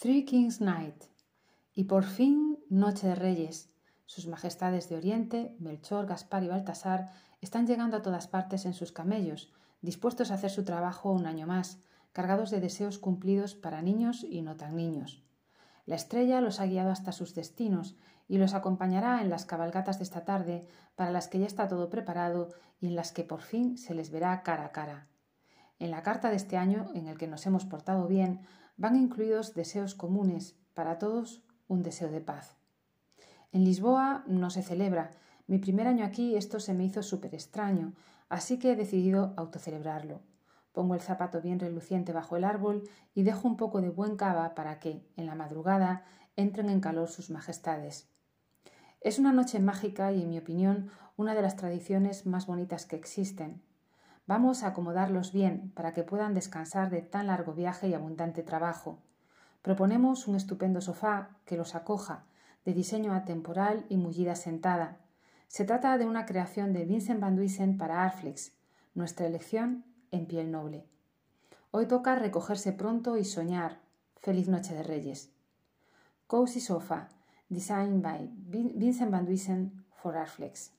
Three Kings Night. Y por fin Noche de Reyes. Sus majestades de Oriente, Melchor, Gaspar y Baltasar, están llegando a todas partes en sus camellos, dispuestos a hacer su trabajo un año más, cargados de deseos cumplidos para niños y no tan niños. La estrella los ha guiado hasta sus destinos y los acompañará en las cabalgatas de esta tarde, para las que ya está todo preparado y en las que por fin se les verá cara a cara. En la carta de este año, en el que nos hemos portado bien, van incluidos deseos comunes, para todos un deseo de paz. En Lisboa no se celebra. Mi primer año aquí esto se me hizo súper extraño, así que he decidido autocelebrarlo. Pongo el zapato bien reluciente bajo el árbol y dejo un poco de buen cava para que, en la madrugada, entren en calor sus majestades. Es una noche mágica y, en mi opinión, una de las tradiciones más bonitas que existen. Vamos a acomodarlos bien para que puedan descansar de tan largo viaje y abundante trabajo. Proponemos un estupendo sofá que los acoja, de diseño atemporal y mullida sentada. Se trata de una creación de Vincent Van Duysen para Arflix, nuestra elección en piel noble. Hoy toca recogerse pronto y soñar. Feliz Noche de Reyes. Cozy Sofa, designed by Vincent Van Duysen for Arflex.